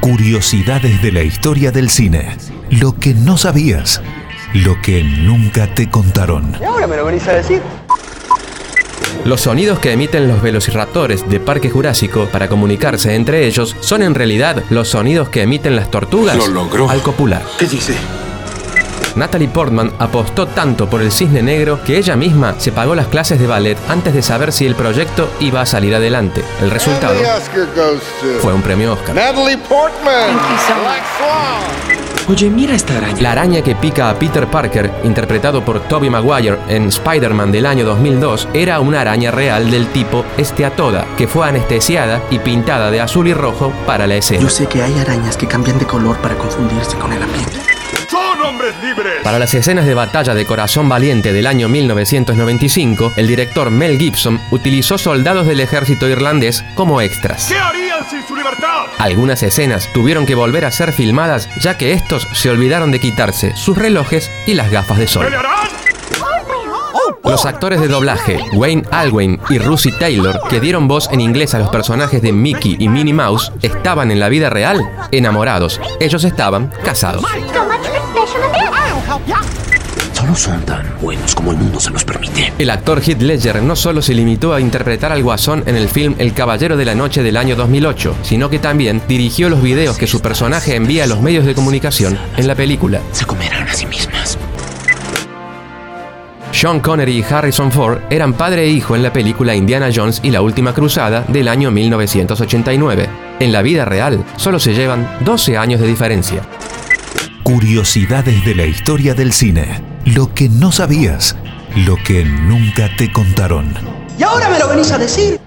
Curiosidades de la historia del cine. Lo que no sabías. Lo que nunca te contaron. ¿Y ahora me lo venís a decir? Los sonidos que emiten los velociraptores de Parque Jurásico para comunicarse entre ellos son en realidad los sonidos que emiten las tortugas Lo logró. al copular. ¿Qué dice? Natalie Portman apostó tanto por el cisne negro que ella misma se pagó las clases de ballet antes de saber si el proyecto iba a salir adelante. El resultado fue un premio Oscar. Natalie Portman. Black Swan. Oye, mira esta araña. La araña que pica a Peter Parker, interpretado por Tobey Maguire en Spider-Man del año 2002, era una araña real del tipo Esteatoda, que fue anestesiada y pintada de azul y rojo para la escena. Yo sé que hay arañas que cambian de color para confundirse con el ambiente. Para las escenas de batalla de Corazón Valiente del año 1995, el director Mel Gibson utilizó soldados del ejército irlandés como extras. ¿Qué harían sin su libertad? Algunas escenas tuvieron que volver a ser filmadas ya que estos se olvidaron de quitarse sus relojes y las gafas de sol. ¿Pelearán? Los actores de doblaje, Wayne Alwyn y Russie Taylor, que dieron voz en inglés a los personajes de Mickey y Minnie Mouse, estaban en la vida real enamorados. Ellos estaban casados. Solo son tan buenos como el mundo se los permite. El actor Heath Ledger no solo se limitó a interpretar al guasón en el film El Caballero de la Noche del año 2008, sino que también dirigió los videos que su personaje envía a los medios de comunicación en la película. Se comerán a sí mismas. Sean Connery y Harrison Ford eran padre e hijo en la película Indiana Jones y la Última Cruzada del año 1989. En la vida real, solo se llevan 12 años de diferencia. Curiosidades de la historia del cine. Lo que no sabías. Lo que nunca te contaron. ¿Y ahora me lo venís a decir?